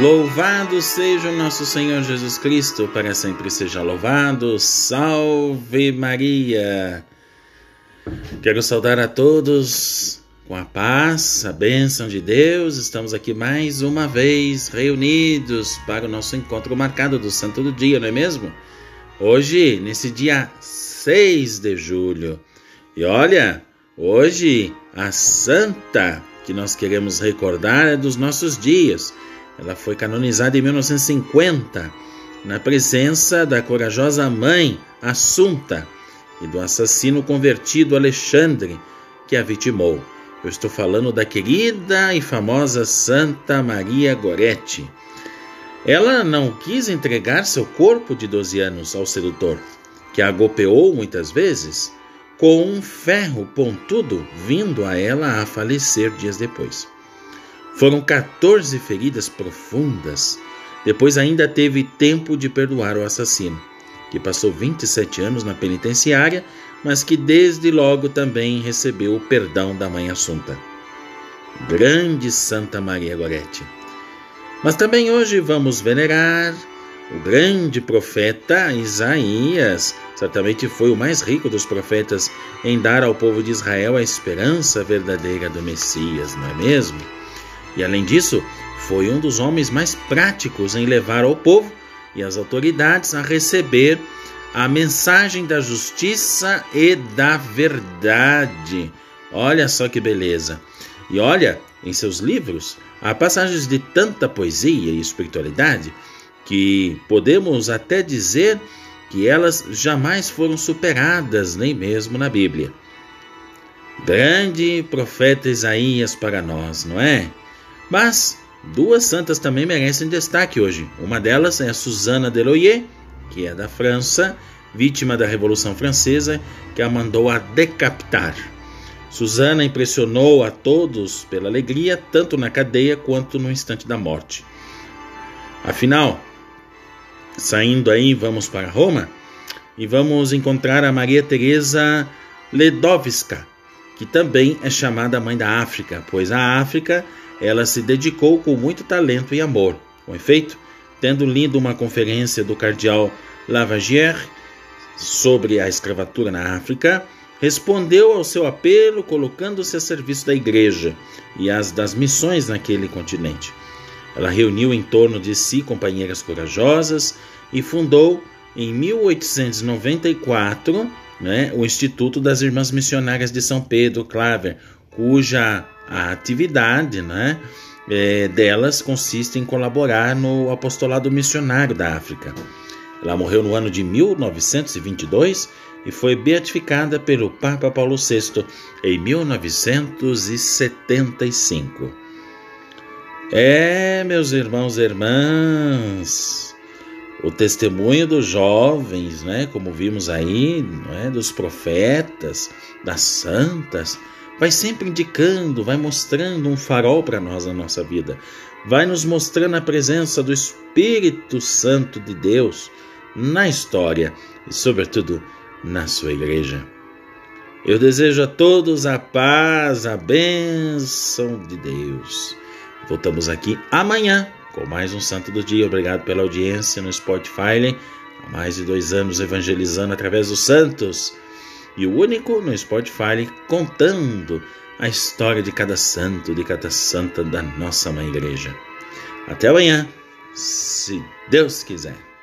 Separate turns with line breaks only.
Louvado seja o nosso Senhor Jesus Cristo, para sempre seja louvado. Salve Maria! Quero saudar a todos com a paz, a bênção de Deus. Estamos aqui mais uma vez reunidos para o nosso encontro marcado do Santo do Dia, não é mesmo? Hoje, nesse dia 6 de julho. E olha, hoje a santa que nós queremos recordar é dos nossos dias ela foi canonizada em 1950, na presença da corajosa mãe Assunta e do assassino convertido Alexandre, que a vitimou. Eu estou falando da querida e famosa Santa Maria Goretti. Ela não quis entregar seu corpo de 12 anos ao sedutor, que a golpeou muitas vezes com um ferro pontudo, vindo a ela a falecer dias depois. Foram 14 feridas profundas. Depois ainda teve tempo de perdoar o assassino, que passou 27 anos na penitenciária, mas que desde logo também recebeu o perdão da mãe Assunta. Grande Santa Maria Goretti. Mas também hoje vamos venerar o grande profeta Isaías. Certamente foi o mais rico dos profetas em dar ao povo de Israel a esperança verdadeira do Messias, não é mesmo? E além disso, foi um dos homens mais práticos em levar ao povo e às autoridades a receber a mensagem da justiça e da verdade. Olha só que beleza! E olha, em seus livros, há passagens de tanta poesia e espiritualidade que podemos até dizer que elas jamais foram superadas, nem mesmo na Bíblia. Grande profeta Isaías para nós, não é? Mas duas santas também merecem destaque hoje. Uma delas é a Susana Deloyer, que é da França, vítima da Revolução Francesa, que a mandou a decapitar. Susana impressionou a todos pela alegria, tanto na cadeia quanto no instante da morte. Afinal, saindo aí, vamos para Roma e vamos encontrar a Maria Teresa Ledowska, que também é chamada Mãe da África, pois a África ela se dedicou com muito talento e amor. Com efeito, tendo lido uma conferência do cardeal Lavagier sobre a escravatura na África, respondeu ao seu apelo colocando-se a serviço da igreja e as das missões naquele continente. Ela reuniu em torno de si companheiras corajosas e fundou em 1894 né, o Instituto das Irmãs Missionárias de São Pedro Claver, cuja atividade né, é, delas consiste em colaborar no apostolado missionário da África. Ela morreu no ano de 1922 e foi beatificada pelo Papa Paulo VI em 1975. É, meus irmãos e irmãs, o testemunho dos jovens, né, como vimos aí, né, dos profetas, das santas, vai sempre indicando, vai mostrando um farol para nós na nossa vida, vai nos mostrando a presença do Espírito Santo de Deus na história e, sobretudo, na sua igreja. Eu desejo a todos a paz, a bênção de Deus. Voltamos aqui amanhã com mais um Santo do Dia. Obrigado pela audiência no Spotify. Há mais de dois anos evangelizando através dos santos e o único no Spotify contando a história de cada santo, de cada santa da nossa mãe igreja. Até amanhã, se Deus quiser.